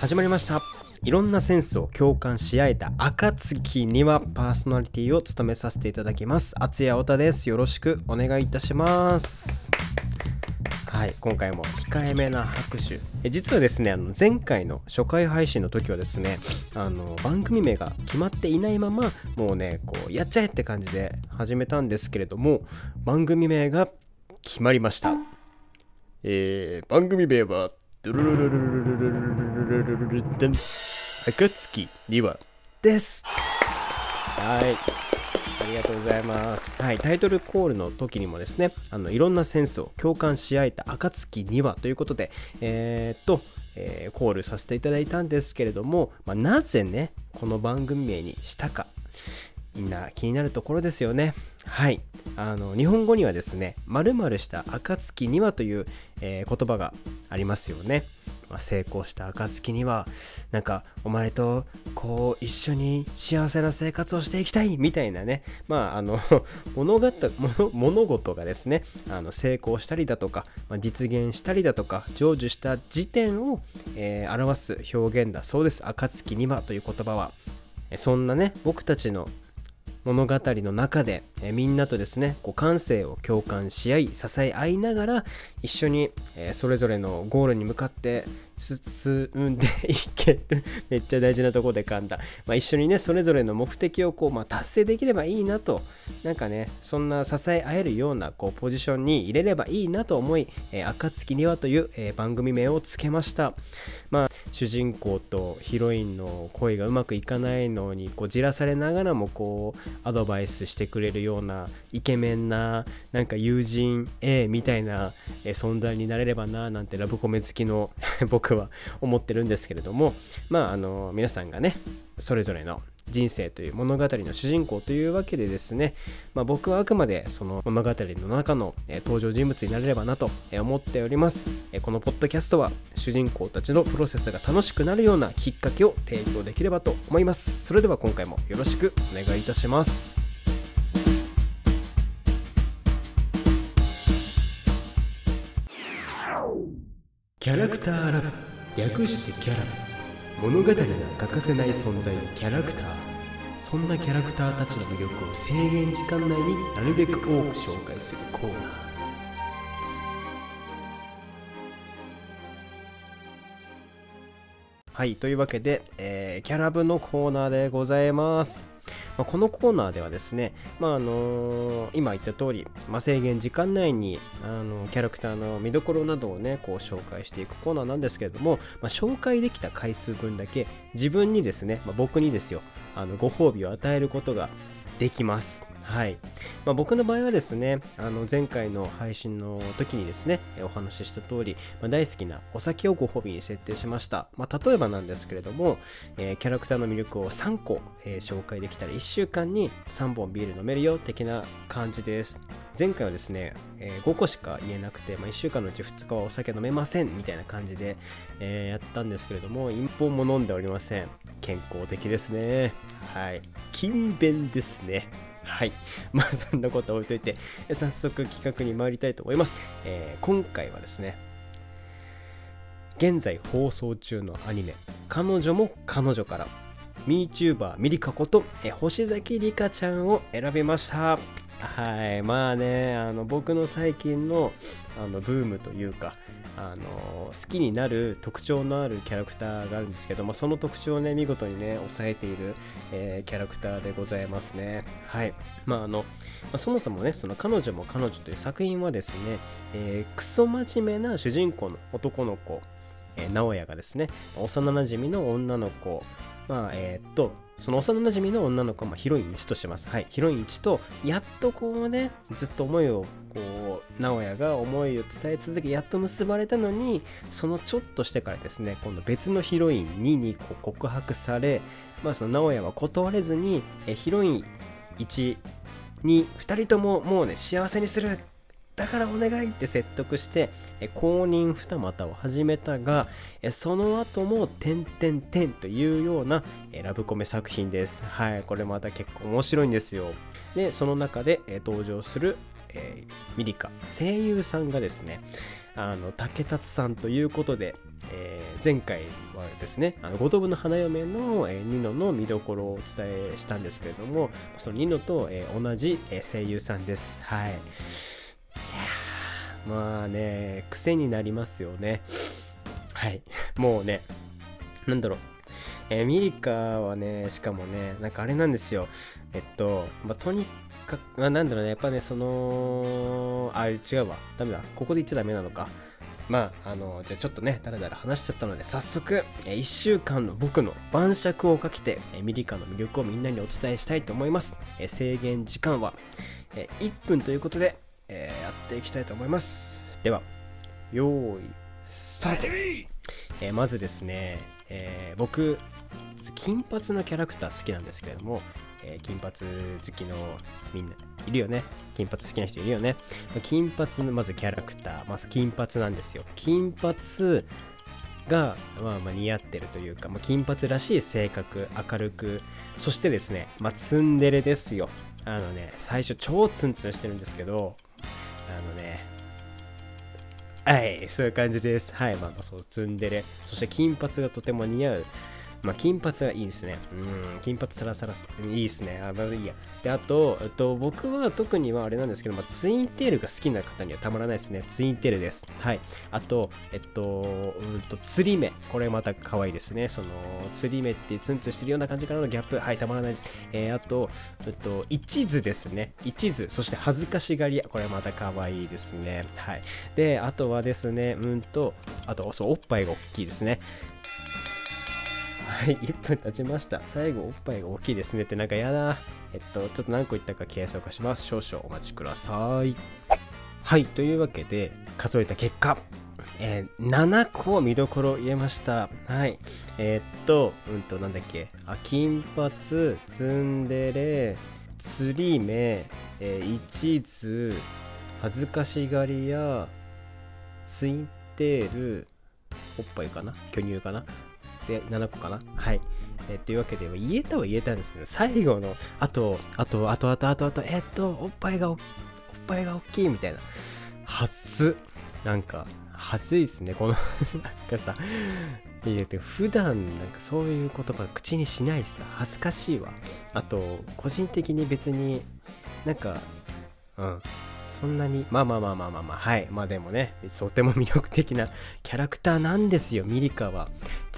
始まりました。いろんなセンスを共感し合えた暁にはパーソナリティを務めさせていただきます。厚谷太田です。よろしくお願いいたします。はい今回も控えめな拍手。え実はですねあの前回の初回配信の時はですねあの番組名が決まっていないままもうねこうやっちゃえって感じで始めたんですけれども番組名が決まりました。えー、番組名はドゥルルルルルルルルルルルルルン暁にはですはいありがとうございます。はい、タイトルコールの時にもですね、あのいろんなセンスを共感し合えた暁にはということで、えー、っと、えー、コールさせていただいたんですけれども、まあ、なぜね、この番組名にしたか、みんな気になるところですよね。はい。あの日本語にはですね、〇〇した暁にはという、えー、言葉がありますよね。まあ、成功した暁にはなんかお前とこう一緒に幸せな生活をしていきたいみたいなね。まああの 物語物物事がですねあの成功したりだとか、まあ、実現したりだとか成就した時点を、えー、表す表現だそうです。暁にはという言葉は。そんなね僕たちの物語の中で、えー、みんなとですねこう感性を共感し合い支え合いながら一緒に、えー、それぞれのゴールに向かって進んでいける。めっちゃ大事なとこで噛んだ、まあ、一緒にねそれぞれの目的をこう、まあ、達成できればいいなと。なんかねそんな支え合えるようなこうポジションに入れればいいなと思い「えー、暁には」という、えー、番組名をつけました。まあ主人公とヒロインの恋がうまくいかないのにこうじらされながらもこうアドバイスしてくれるようなイケメンななんか友人 A みたいな、え存在になれればななんてラブコメ好きの 僕は思ってるんですけれどもまああの皆さんがねそれぞれの人生という物語の主人公というわけでですね、まあ、僕はあくまでその物語の中の、え登場人物になれればなと思っております、えこのポッドキャストは主人公たちのプロセスが楽しくなるようなきっかけを提供できればと思います。それでは今回もよろしくお願いいたします。キャラクターラブ略してキャラ物語が欠かせない存在のキャラクター。そんなキャラクターたちの魅力を制限時間内になるべく多く紹介するコーナー。はいというわけで、えー、キャラ部のコーナーでございます。まあ、このコーナーではですね、まああのー、今言った通り、まあ、制限時間内に、あのキャラクターの見どころなどをねこう紹介していくコーナーなんですけれども、まあ、紹介できた回数分だけ自分にですね、まあ、僕にですよあのご褒美を与えることができます。はい。まあ、僕の場合はですね、あの前回の配信の時にですね、お話しした通り、まあ、大好きなお酒をご褒美に設定しました。まあ、例えばなんですけれども、えー、キャラクターの魅力を3個、えー、紹介できたら1週間に3本ビール飲めるよ的な感じです。前回はですね、えー、5個しか言えなくて、まあ、1週間のうち2日はお酒飲めませんみたいな感じで、え、やったんですけれども、1本も飲んでおりません。健康的ですね。はい。勤勉ですね。はい。まあ、そんなこと置いといて、早速企画に参りたいと思います。えー、今回はですね、現在放送中のアニメ、彼女も彼女から、MeTuber ミリカこと、え星崎リカちゃんを選びました。はい。まあね、あの、僕の最近の、あの、ブームというか、あの好きになる特徴のあるキャラクターがあるんですけどもその特徴をね見事にね抑えている、えー、キャラクターでございますねはいまああの、まあ、そもそもねその彼女も彼女という作品はですね、えー、クソ真面目な主人公の男の子、えー、直哉がですね幼なじみの女の子まあえー、っとその幼なじみの女の子は、まあ、ヒロイン1としてます。はい、ヒロイン1と、やっとこうね、ずっと思いを、こう、直哉が思いを伝え続け、やっと結ばれたのに、そのちょっとしてからですね、今度別のヒロイン2にこう告白され、まあその直哉は断れずに、えヒロイン1に2人とももうね、幸せにするだからお願いって説得して、公認二股を始めたが、その後も、点々点というような、ラブコメ作品です。はい、これまた結構面白いんですよ。で、その中で、登場する、えー、ミリカ、声優さんがですね、あの、竹達さんということで、えー、前回はですね、あの五等分の花嫁の、えー、ニノの見どころをお伝えしたんですけれども、そのニノと、えー、同じ、声優さんです。はい。まあね、癖になりますよね。はい。もうね、なんだろう。え、ミリカはね、しかもね、なんかあれなんですよ。えっと、まあ、とにかく、あなんだろうね、やっぱね、その、あ、違うわ。ダメだ。ここで言っちゃダメなのか。まあ、あの、じゃあちょっとね、だらだら話しちゃったので、早速、え1週間の僕の晩酌をかけて、えミリカの魅力をみんなにお伝えしたいと思います。え制限時間は、え1分ということで、えー、やっていきたいと思います。では、よーい、スタートえー、まずですね、えー、僕、金髪のキャラクター好きなんですけれども、えー、金髪好きのみんないるよね。金髪好きな人いるよね。金髪のまずキャラクター、まず金髪なんですよ。金髪が、まあ、まあ似合ってるというか、まあ、金髪らしい性格、明るく、そしてですね、まあ、ツンデレですよ。あのね、最初超ツンツンしてるんですけど、あのね、はい、そういう感じです。はい、まあ、まあ、そう、ツンデレ。そして金髪がとても似合うまあ、金髪はいいですね。うん、金髪サラサラ、いいですね。あ、まあ、いいや。で、あと、えっと、僕は特にはあれなんですけど、まあ、ツインテールが好きな方にはたまらないですね。ツインテールです。はい。あと、えっと、うんと、釣り目。これまた可愛いですね。その、釣り目ってツンツンしてるような感じからのギャップ。はい、たまらないです。えー、あと、えっと、一途ですね。一途。そして恥ずかしがり屋。これまた可愛いですね。はい。で、あとはですね、うんと、あと、そう、おっぱいが大きいですね。はい、1分経ちました。最後、おっぱいが大きいですねってなんかやだ。えっと、ちょっと何個言ったか計測化します。少々お待ちください。はい、というわけで、数えた結果、えー、7個見どころ言えました。はい。えー、っと、うんと、なんだっけ。あ、金髪、ツンデレ、釣り目、えー、一途、恥ずかしがり屋、ツインテール、おっぱいかな？巨乳かな？で、7個かな？はい。えー、というわけで、言えたは言えたんですけど、最後の、あと、あと、あと、あと、あと、あと、えっと、おっぱいがお、っぱいが大きいみたいな。初。なんか、恥ずいっすね、この なんかさ、いや、普段なんかそういう言葉口にしないしさ、恥ずかしいわ。あと、個人的に別になんか、うん、そんなに、まあまあまあまあまあまあ、はい。まあでもね、とても魅力的な キャラクターなんですよ、ミリカは。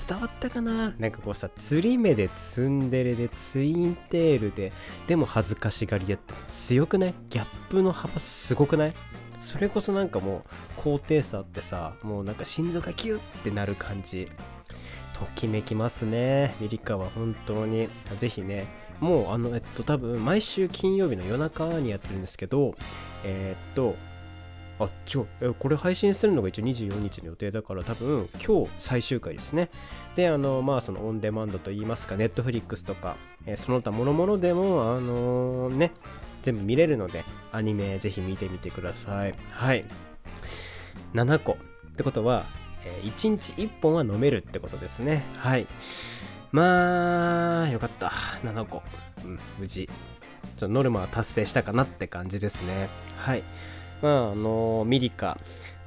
伝わったかな？なんかこうさ、釣り目でツンデレでツインテールで、でも恥ずかしがり屋って強くない？ギャップの幅すごくない？それこそなんかもう高低差ってさ、もうなんか心臓がキュッてなる感じ。ときめきますね。ミリカは本当に。ぜひね、もうあの、えっと、多分毎週金曜日の夜中にやってるんですけど、えー、っと、あ、違う、これ配信するのが一応24日の予定だから多分今日最終回ですね。で、あの、まあそのオンデマンドといいますか、ネットフリックスとか、えー、その他諸々でも、あのー、ね、全部見れるので、アニメぜひ見てみてください。はい。7個。ってことは、えー、1日1本は飲めるってことですね。はい。まあ、よかった。7個。うん、無事。ちょノルマは達成したかなって感じですね。はい。まあ、あの、ミリカ、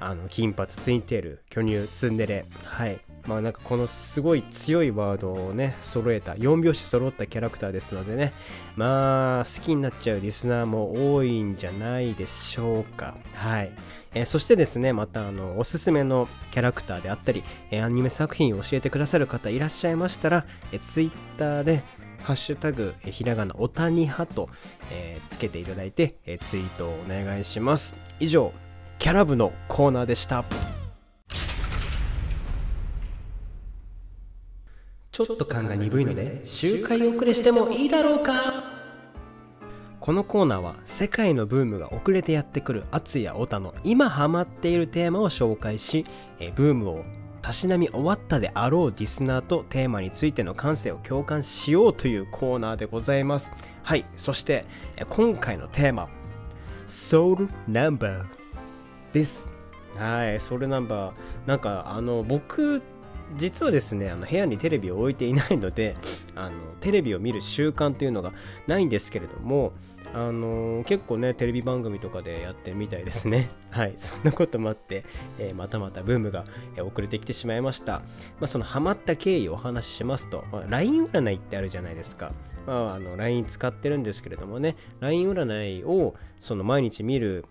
あの、金髪、ツインテール、巨乳、ツンデレ。はい。まあなんかこのすごい強いワードをね、揃えた、4拍子揃ったキャラクターですのでね、まあ好きになっちゃうリスナーも多いんじゃないでしょうか。はい。えー、そしてですね、またあの、おすすめのキャラクターであったり、えー、アニメ作品を教えてくださる方いらっしゃいましたら、えー、Twitter で、ハッシュタグ、えひらがな、おたにはと、えー、つけていただいて、えツイートをお願いします。以上、キャラ部のコーナーでした。ちょっと感が鈍いので周回遅れしてもいいだろうか。このコーナーは世界のブームが遅れてやってくるアツやオタの今ハマっているテーマを紹介しえブームをたしなみ終わったであろうディスナーとテーマについての感性を共感しようというコーナーでございます。はいそして今回のテーマソウルナンバー。です。はいソウルナンバー。なんかあの僕実はですねあの部屋にテレビを置いていないのであのテレビを見る習慣というのがないんですけれどもあのー、結構ねテレビ番組とかでやってるみたいですね。はいそんなこともあって、えー、またまたブームが、え遅れてきてしまいました。まあそのハマった経緯をお話ししますと、まあ、LINE 占いってあるじゃないですか。まあ、あの LINE 使ってるんですけれどもね LINE 占いをその毎日見る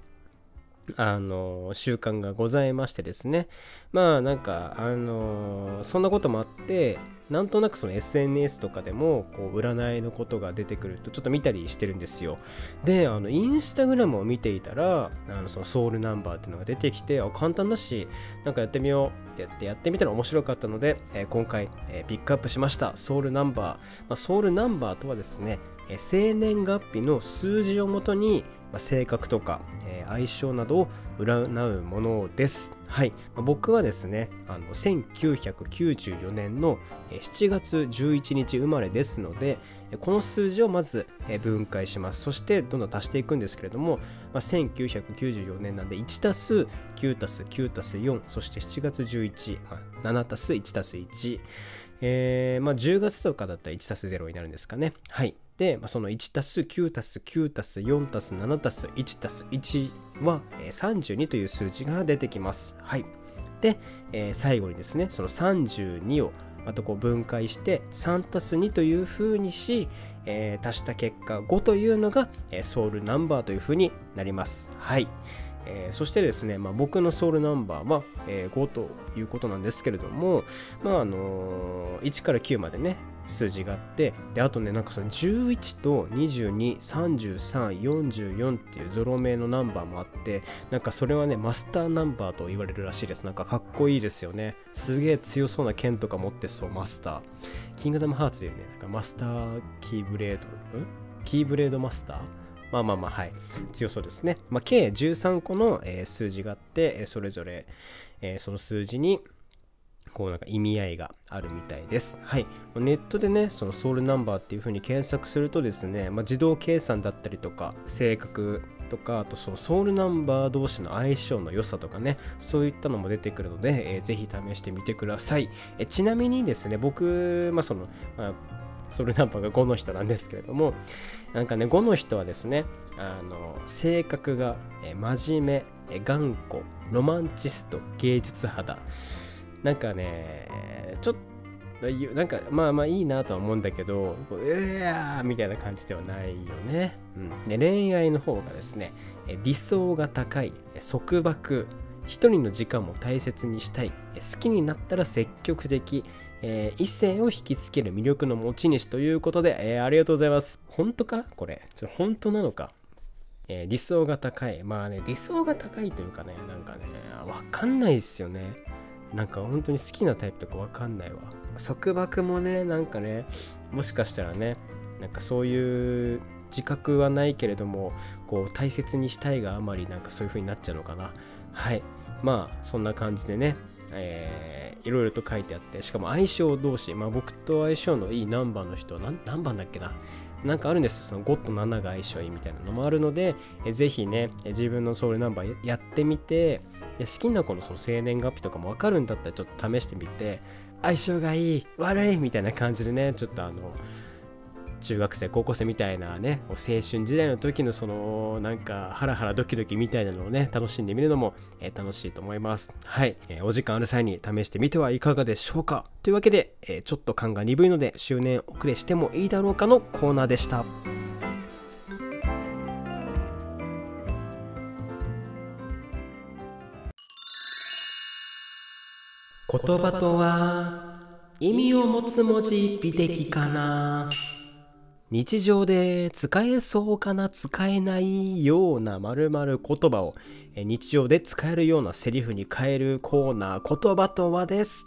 あの習慣がございましてですね。まあなんかあのそんなこともあってなんとなくその SNS とかでもこう占いのことが出てくるとちょっと見たりしてるんですよ。であのインスタグラムを見ていたらあのそのソウルナンバーっていうのが出てきてあ簡単だしなんかやってみようってやってやってみたら面白かったので、えー、今回、えー、ピックアップしました。ソウルナンバー、まあ、ソウルナンバーとはですね、え、生年月日の数字をもとにまあ、性格とか、えー、相性などを占うものです。はい、まあ、僕はですねあの1994年の7月11日生まれですのでこの数字をまず分解しますそしてどんどん足していくんですけれども、まあ、1994年なんで1たす9たす9たす4そして7月117たす1たす1えー、まあ、10月とかだったら1たす0になるんですかね。はい。で、まあ、その 1+9+9+4+7+1+1 は、32という数字が出てきます。はい。で、えー、最後にですね、その32をまたこう分解して 3+2 というふうにし、えー、足した結果5というのが、えー、ソウルナンバーというふうになります。はい。えー、そしてですね、まあ、僕のソウルナンバーは、えー、5ということなんですけれども、まああのー、1から9までね数字があってであとねなんかその11と223344っていうゾロ目のナンバーもあってなんかそれはねマスターナンバーと言われるらしいです。なんかかっこいいですよね。すげえ強そうな剣とか持ってそうマスター。キングダムハーツでいうね。なんかマスターキーブレードん？キーブレードマスター？まあまあまあ、はい。強そうですね。まあ、計13個の、えー、数字があって、えー、それぞれ、えー、その数字に、こうなんか意味合いがあるみたいです。はい。ネットでね、そのソウルナンバーっていう風に検索するとですね、まあ、自動計算だったりとか、性格とか、あとそのソウルナンバー同士の相性の良さとかね、そういったのも出てくるので、えー、ぜひ試してみてください。えちなみにですね、僕、まあその、まあ、ソウルナンバーが5の人なんですけれども、なんかね、5の人はですね、あの性格が、真面目、頑固、ロマンチスト、芸術肌。なんかね、ちょっと、なんかまあまあいいなとは思うんだけど、うやーみたいな感じではないよね。うん、で恋愛の方がですね、理想が高い、束縛、一人の時間も大切にしたい、好きになったら積極的、えー、異性を引きつける魅力の持ち主ということで、えー、ありがとうございます。本当か？これ。ちょ本当なのか？えー、理想が高い。まあね、理想が高いというかね、なんかね、わかんないですよね。なんか本当に好きなタイプとかわかんないわ。束縛もね、なんかね、もしかしたらね、なんかそういう自覚はないけれども、こう大切にしたいがあまりなんかそういう風になっちゃうのかな。はい。まあ、そんな感じでね、えー、いろいろと書いてあって、しかも相性同士、まあ僕と相性のいい何番の人何番だっけななんかあるんですよ。その5と7が相性いいみたいなのもあるので、えぜひね、自分のソウルナンバーやってみて、で好きな子のその生年月日とかもわかるんだったらちょっと試してみて、相性がいい、悪いみたいな感じでね、ちょっとあの、中学生高校生みたいなね青春時代の時のそのなんかハラハラドキドキみたいなのをね楽しんでみるのも、えー、楽しいと思います。はい、えー、お時間ある際に試してみてはいかがでしょうか。というわけで、えー、ちょっと感が鈍いので周年遅れしてもいいだろうかのコーナーでした。言葉とは意味を持つ文字美的かな日常で使えそうかな使えないような〇〇言葉を日常で使えるようなセリフに変えるコーナー言葉とはです。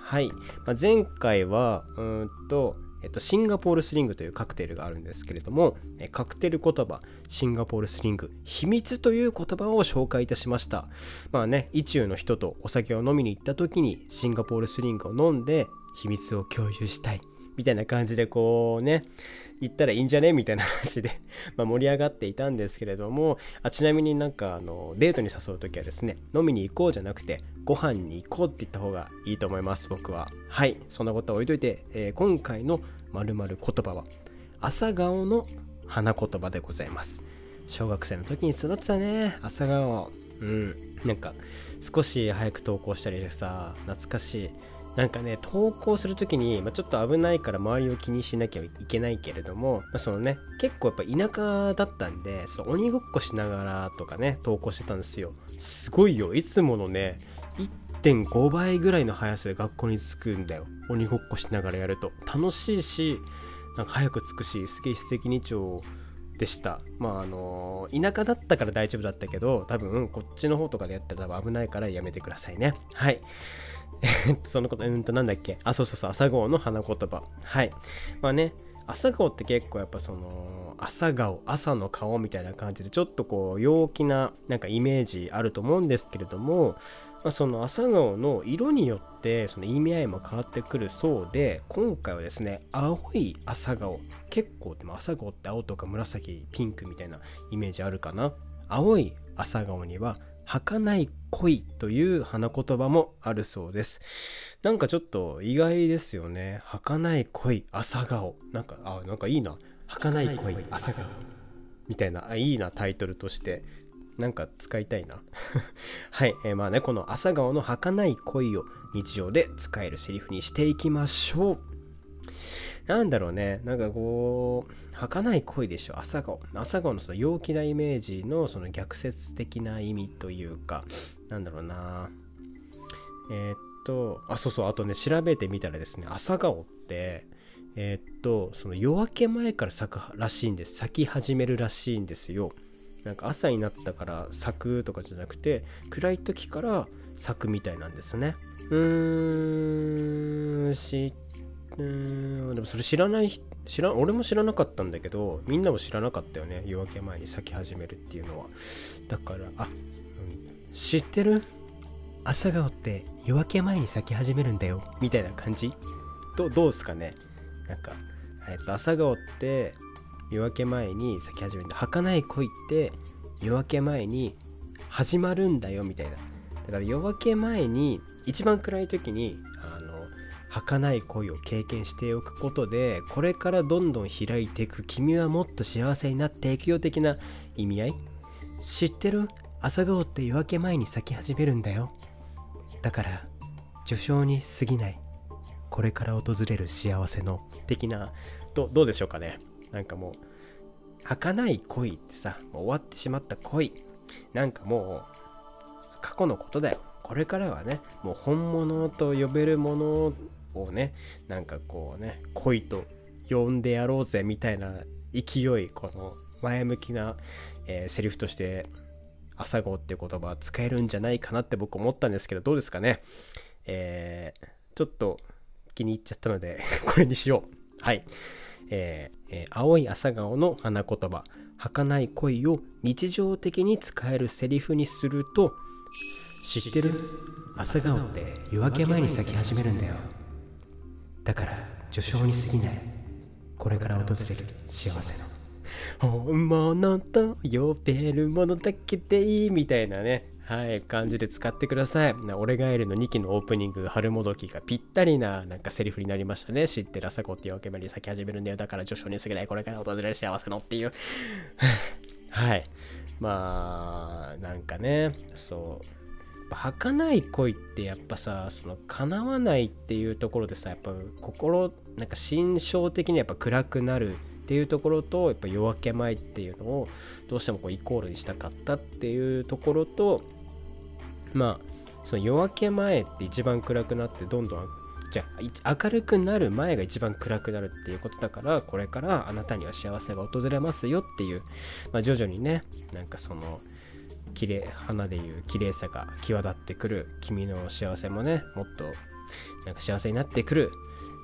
はい。まあ、前回は、うんと、えっと、シンガポールスリングというカクテルがあるんですけれども、カクテル言葉、シンガポールスリング、秘密という言葉を紹介いたしました。まあね、意中の人とお酒を飲みに行った時にシンガポールスリングを飲んで秘密を共有したい。みたいな感じでこうね、行ったらいいんじゃね？みたいな話でま盛り上がっていたんですけれどもあちなみになんかあのデートに誘う時はですね飲みに行こうじゃなくてご飯に行こうって言った方がいいと思います僕ははいそんなことは置いといて、えー、今回のまる言葉は朝顔の花言葉でございます。小学生の時に育ってたね朝顔。うん。なんか少し早く投稿したりしてさ懐かしい。なんかね投稿する時に、まあ、ちょっと危ないから周りを気にしなきゃいけないけれども、まあ、そのね結構やっぱ田舎だったんでその鬼ごっこしながらとかね投稿してたんですよ。すごいよ。いつものね1.5倍ぐらいの速さで学校に着くんだよ。鬼ごっこしながらやると。楽しいしなんか早く着くしすげえ一石二鳥でした。まああの田舎だったから大丈夫だったけど多分こっちの方とかでやったら多分危ないからやめてくださいね。はい。そのこと、うんとなんだっけ？あ、そうそうそう、朝顔の花言葉。はい。まあね、朝顔って結構やっぱその、朝顔、朝の顔みたいな感じで、ちょっとこう、陽気ななんかイメージあると思うんですけれども、まあ、その朝顔の色によってその意味合いも変わってくるそうで今回はですね青い朝顔結構でも朝顔って青とか紫ピンクみたいなイメージあるかな青い朝顔には儚い恋という花言葉もあるそうです。なんかちょっと意外ですよね。儚い恋、朝顔。なんか、あ、なんかいいな。儚い恋、朝顔。みたいな、あ、いいな、タイトルとして。なんか使いたいな。はい、えー、まあね、この朝顔の儚い恋を日常で使えるセリフにしていきましょう。なんだろうね、なんかこう、儚い恋でしょ、朝顔。朝顔のその陽気なイメージのその逆説的な意味というか、なんだろうな。えー、っと、あ、そうそう、あとね、調べてみたらですね、朝顔って、えー、っと、その夜明け前から咲くらしいんです。咲き始めるらしいんですよ。なんか朝になったから咲くとかじゃなくて、暗い時から咲くみたいなんですね。うーん、知っうんでもそれ知らない知ら俺も知らなかったんだけどみんなも知らなかったよね。夜明け前に咲き始めるっていうのは。だからあ、うん、知ってる？朝顔って夜明け前に咲き始めるんだよ。みたいな感じ？どどうすかね？なんか、えっと、朝顔って夜明け前に咲き始めるんだ儚い恋って夜明け前に始まるんだよみたいな。だから夜明け前に一番暗い時にあの儚い恋を経験しておくことでこれからどんどん開いていく君はもっと幸せになっていくよ的な意味合い。知ってる？朝顔って夜明け前に咲き始めるんだよ。だから序章に過ぎない。これから訪れる幸せの的などうでしょうかね。なんかもう儚い恋ってさもう終わってしまった恋。なんかもう過去のことだよ。これからはねもう本物と呼べるものをねなんかこうね恋と呼んでやろうぜみたいな勢いこの前向きな、えー、セリフとして朝顔っていう言葉は使えるんじゃないかなって僕思ったんですけどどうですかね？えー、ちょっと気に入っちゃったのでこれにしよう。はい。ええー、青い朝顔の花言葉儚い恋を日常的に使えるセリフにすると知ってる？朝顔って夜明け前に咲き始めるんだよ。だから序章に過ぎない。これから訪れる。幸せの本物と呼べるものだけでいいみたいなね。はい感じで使ってください。俺がエルの2期のオープニング春もどきがぴったりななんかセリフになりましたね。知ってる朝子って夜明け前に咲き始めるんだよだから序章に過ぎないこれから訪れる幸せのっていう。はい。まあなんかねそう。儚い恋ってやっぱさその叶わないっていうところでさやっぱ心なんか心象的にやっぱ暗くなるっていうところとやっぱ夜明け前っていうのをどうしてもこうイコールにしたかったっていうところとまあその夜明け前って一番暗くなってどんどんじゃあ明るくなる前が一番暗くなるっていうことだからこれからあなたには幸せが訪れますよっていう、まあ、徐々にねなんかその綺麗花でいう綺麗さが際立ってくる君の幸せもねもっとなんか幸せになってくる。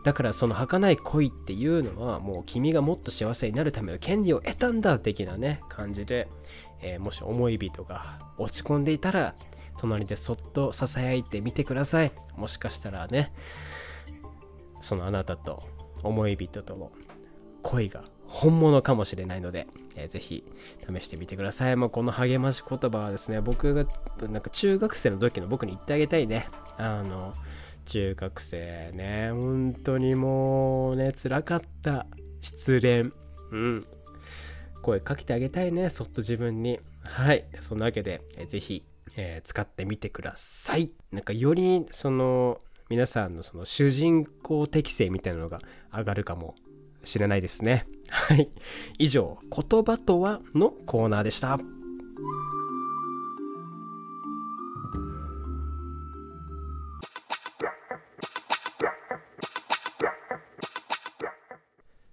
だからその儚い恋っていうのはもう君がもっと幸せになるための権利を得たんだ的なね感じで、えー、もし思い人が落ち込んでいたら隣でそっとささやいてみてくださいもしかしたらねそのあなたと思い人との恋が本物かもしれないので、えー、ぜひ試してみてください。もうこの励まし言葉はですね、僕がなんか中学生の時の僕に言ってあげたいね。あの、中学生ね、本当にもうね、辛かった。失恋。うん。声かけてあげたいねそっと自分にはいそんなわけで、えー、ぜひ、えー、使ってみてください。なんかよりその皆さんのその主人公適性みたいなのが上がるかもしれないですね。はい。以上言葉とはのコーナーでした。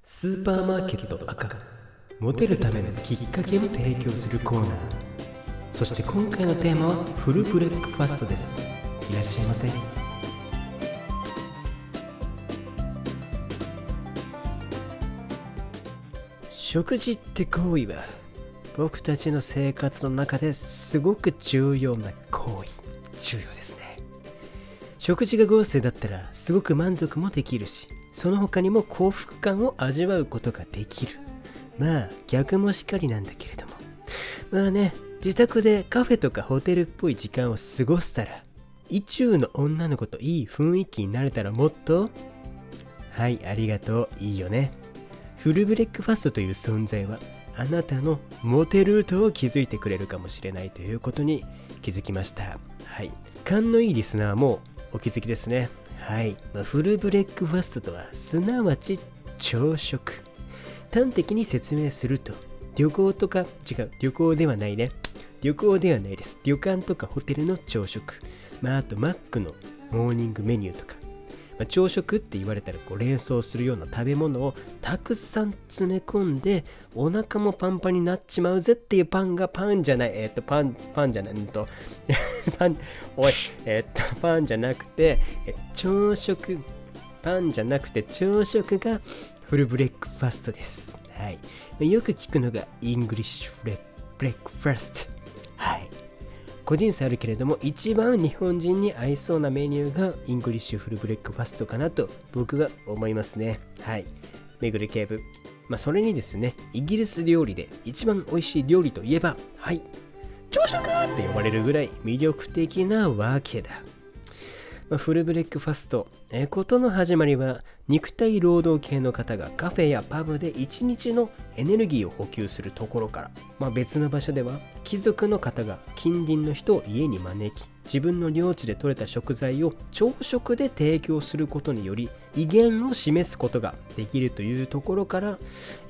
スーパーマーケット赤。モテるためのきっかけを提供するコーナー。そして今回のテーマはフルブレックファストですいらっしゃいませ食事って行為は僕たちの生活の中ですごく重要な行為重要ですね食事が合成だったらすごく満足もできるしその他にも幸福感を味わうことができる。まあ逆もしかりなんだけれども。まあね、自宅でカフェとかホテルっぽい時間を過ごしたら、意中の女の子といい雰囲気になれたらもっと、はい、ありがとう、いいよね。フルブレックファストという存在は、あなたのモテルートを築いてくれるかもしれないということに気づきました。はい。勘のいいリスナーもお気づきですね。はい、まあ、フルブレックファストとはすなわち朝食端的に説明すると旅行とか違う旅行ではないね旅行ではないです旅館とかホテルの朝食まああとマックのモーニングメニューとかまあ、朝食って言われたらこう連想するような食べ物をたくさん詰め込んでお腹もパンパンになっちまうぜっていうパンがパンじゃないえっ、とパンパンじゃないんと パンおいえっ、とパンじゃなくて朝食パンじゃなくて朝食がフルブレックファストです。はい。よく聞くのがイングリッシュブレックファスト。個人差あるけれども一番日本人に合いそうなメニューがイングリッシュフルブレックファストかなと僕は思いますね。はい。メグレ警部。まあそれにですねイギリス料理で一番美味しい料理といえばはい。朝食って呼ばれるぐらい魅力的なわけだ。まあ、フルブレックファスト、えー、ことの始まりは肉体労働系の方がカフェやパブで1日のエネルギーを補給するところから、まあ、別の場所では貴族の方が近隣の人を家に招き自分の領地で採れた食材を朝食で提供することにより威厳を示すことができるというところから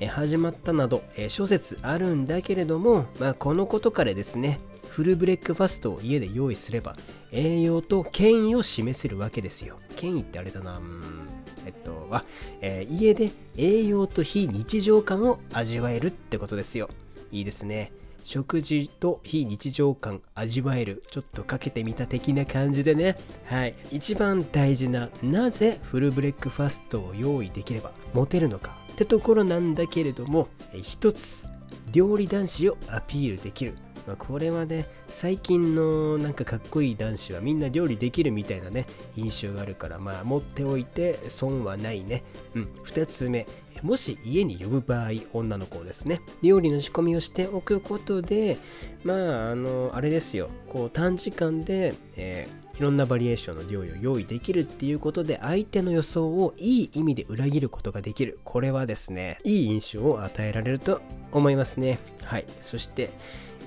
始まったなど諸説あるんだけれども、まあ、このことからですねフルブレックファストを家で用意すれば栄養と権威を示せるわけですよ。権威ってあれだな。うんえっと、あ、えー、家で栄養と非日常感を味わえるってことですよ。いいですね。食事と非日常感味わえる。ちょっとかけてみた的な感じでね。はい。一番大事な、なぜフルブレックファストを用意できればモテるのかってところなんだけれども、一つ、料理男子をアピールできる。まあ、これはね、最近のなんかかっこいい男子はみんな料理できるみたいなね、印象があるから、まあ持っておいて損はないね。うん、二つ目、もし家に呼ぶ場合、女の子ですね、料理の仕込みをしておくことで、まあ、あの、あれですよ、こう短時間で、えー、いろんなバリエーションの料理を用意できるっていうことで相手の予想をいい意味で裏切ることができる。これはですね、いい印象を与えられると思いますね。はい。そして、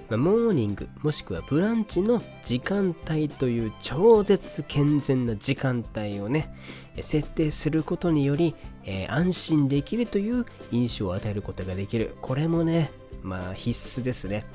まあ、モーニングもしくはブランチの時間帯という超絶健全な時間帯をね設定することにより、えー、安心できるという印象を与えることができるこれもねまあ必須ですね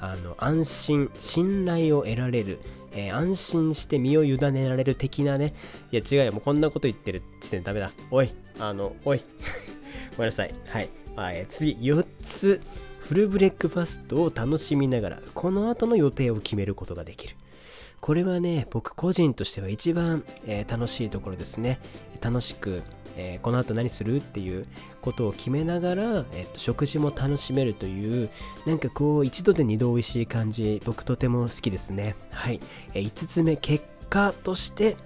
あの安心信頼を得られるえー、安心して身を委ねられる的なね。いや、違うよ。もうこんなこと言ってる時点でダメだ。おい、あの、おい。ごめんなさい。はい。まあ、次、4つ。フルブレックファストを楽しみながら、この後の予定を決めることができる。これはね、僕個人としては一番、えー、楽しいところですね。楽しく、えー、この後何するっていうことを決めながら、えー、食事も楽しめるという、なんかこう、一度で二度美味しい感じ、僕とても好きですね。はい。えー、5つ目、結果として、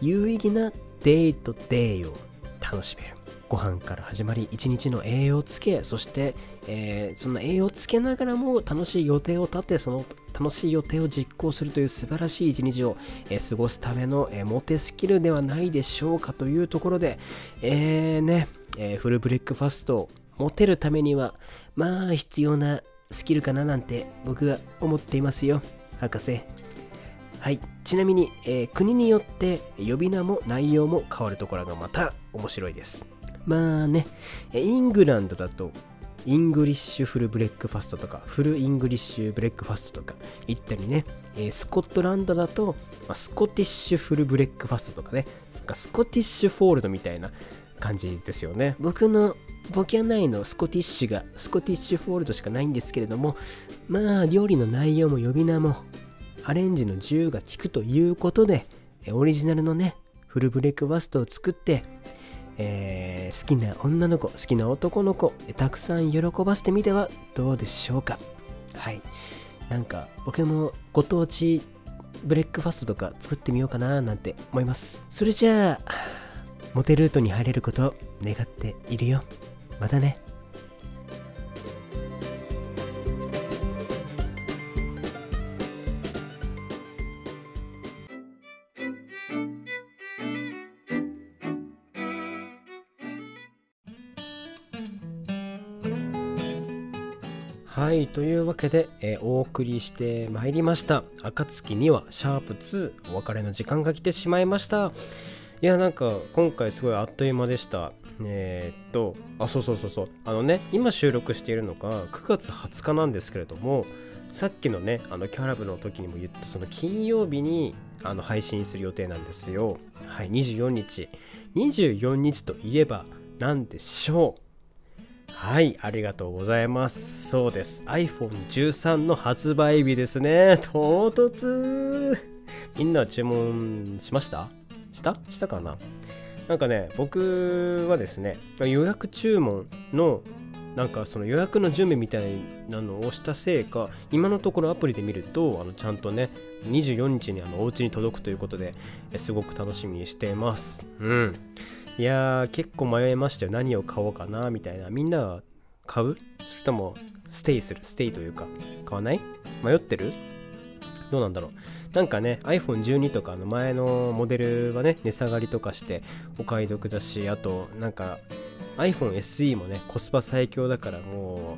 有意義なデートデイを楽しめる。ご飯から始まり一日の栄養をつけそして、えー、その栄養をつけながらも楽しい予定を立てその楽しい予定を実行するという素晴らしい一日を、えー、過ごすための、えー、モテスキルではないでしょうかというところで、えー、ね、えフルブレックファストをモテるためにはまあ必要なスキルかななんて僕は思っていますよ。博士。はい。ちなみに、えー、国によって呼び名も内容も変わるところがまた面白いです。まあね。イングランドだとイングリッシュフルブレックファストとかフルイングリッシュブレックファストとか言ったりね、え、スコットランドだと、ま、スコティッシュフルブレックファストとかね。スコティッシュフォールドみたいな感じですよね。僕のボキャ内のスコティッシュがスコティッシュフォールドしかないんですけれどもまあ料理の内容も呼び名もアレンジの自由が利くということでオリジナルのねフルブレックファストを作ってえー、好きな女の子好きな男の子たくさん喜ばせてみてはどうでしょうか。はい。なんか僕もご当地ブレックファストとか作ってみようかななんて思います。それじゃあモテルートに入れること願っているよ。またね。というわけで、えー、お送りしてまいりました。暁にはシャープ2、お別れの時間が来てしまいました。いや、なんか今回すごいあっという間でした。えー、っと、あ、そうそうそうそう。あのね、今収録しているのが9月20日なんですけれども、さっきのね、あのキャラブの時にも言った、その金曜日にあの配信する予定なんですよ。はい、24日。24日といえば何でしょうはい、ありがとうございます。そうです。iPhone13 の発売日ですね。唐突みんな注文しました？した？したかな？なんかね、僕はですね、予約注文のなんかその予約の準備みたいなのをしたせいか今のところアプリで見るとあのちゃんとね24日にあのお家に届くということですごく楽しみにしていますうんいやー結構迷いましたよ。何を買おうかなみたいな。みんなは買う？それともステイする？ステイというか。買わない？迷ってる？どうなんだろう。なんかね iPhone12 とかの前のモデルはね値下がりとかしてお買い得だしあとなんか iPhone SE もねコスパ最強だからも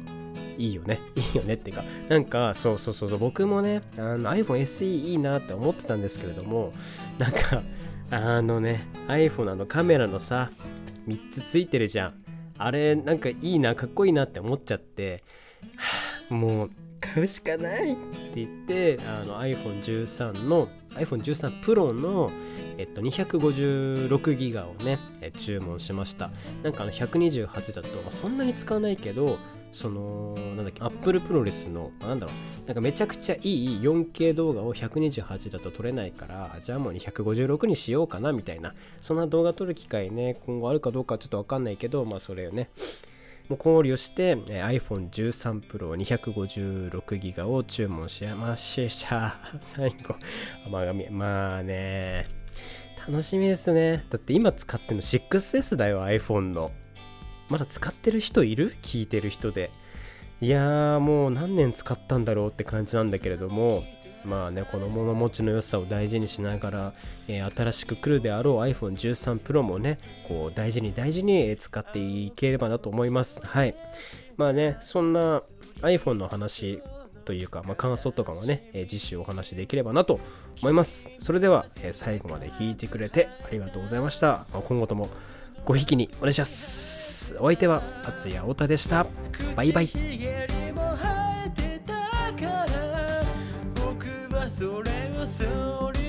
ういいよね。いいよねっていうか。なんかそうそうそうそう。僕もね iPhone SE いいなって思ってたんですけれどもなんかあのね iPhone のカメラのさ3つついてるじゃんあれなんかいいなかっこいいなって思っちゃって、もう買うしかないって言ってあの iPhone13 の iPhone13 Pro のえっと、256ギガをね、注文しました。なんかあの128だと、まあ、そんなに使わないけど、そのなんだっけアップルプロレスのなんだろう。なんかめちゃくちゃいい 4K 動画を128だと撮れないからじゃあもう256にしようかなみたいな。そんな動画撮る機会ね今後あるかどうかちょっとわかんないけどまあそれをねもう考慮して、iPhone13 Pro 256ギガを注文しました。最後甘がみ。まあね。楽しみですね。だって今使ってるの 6S だよ iPhone の。まだ使ってる人いる？聞いてる人で。いやーもう何年使ったんだろうって感じなんだけれども、まあね、この物持ちの良さを大事にしながら、えー、新しく来るであろう iPhone13 Pro もね、こう大事に大事に使っていければなと思います。はい。まあね、そんな iPhone の話というか、まあ、感想とかもね、えー、次週お話できればなと思います。それでは、えー、最後まで聞いてくれてありがとうございました。ま、今後ともごひきにお願いします。お相手は達也太田でしたバイバイそれはそれ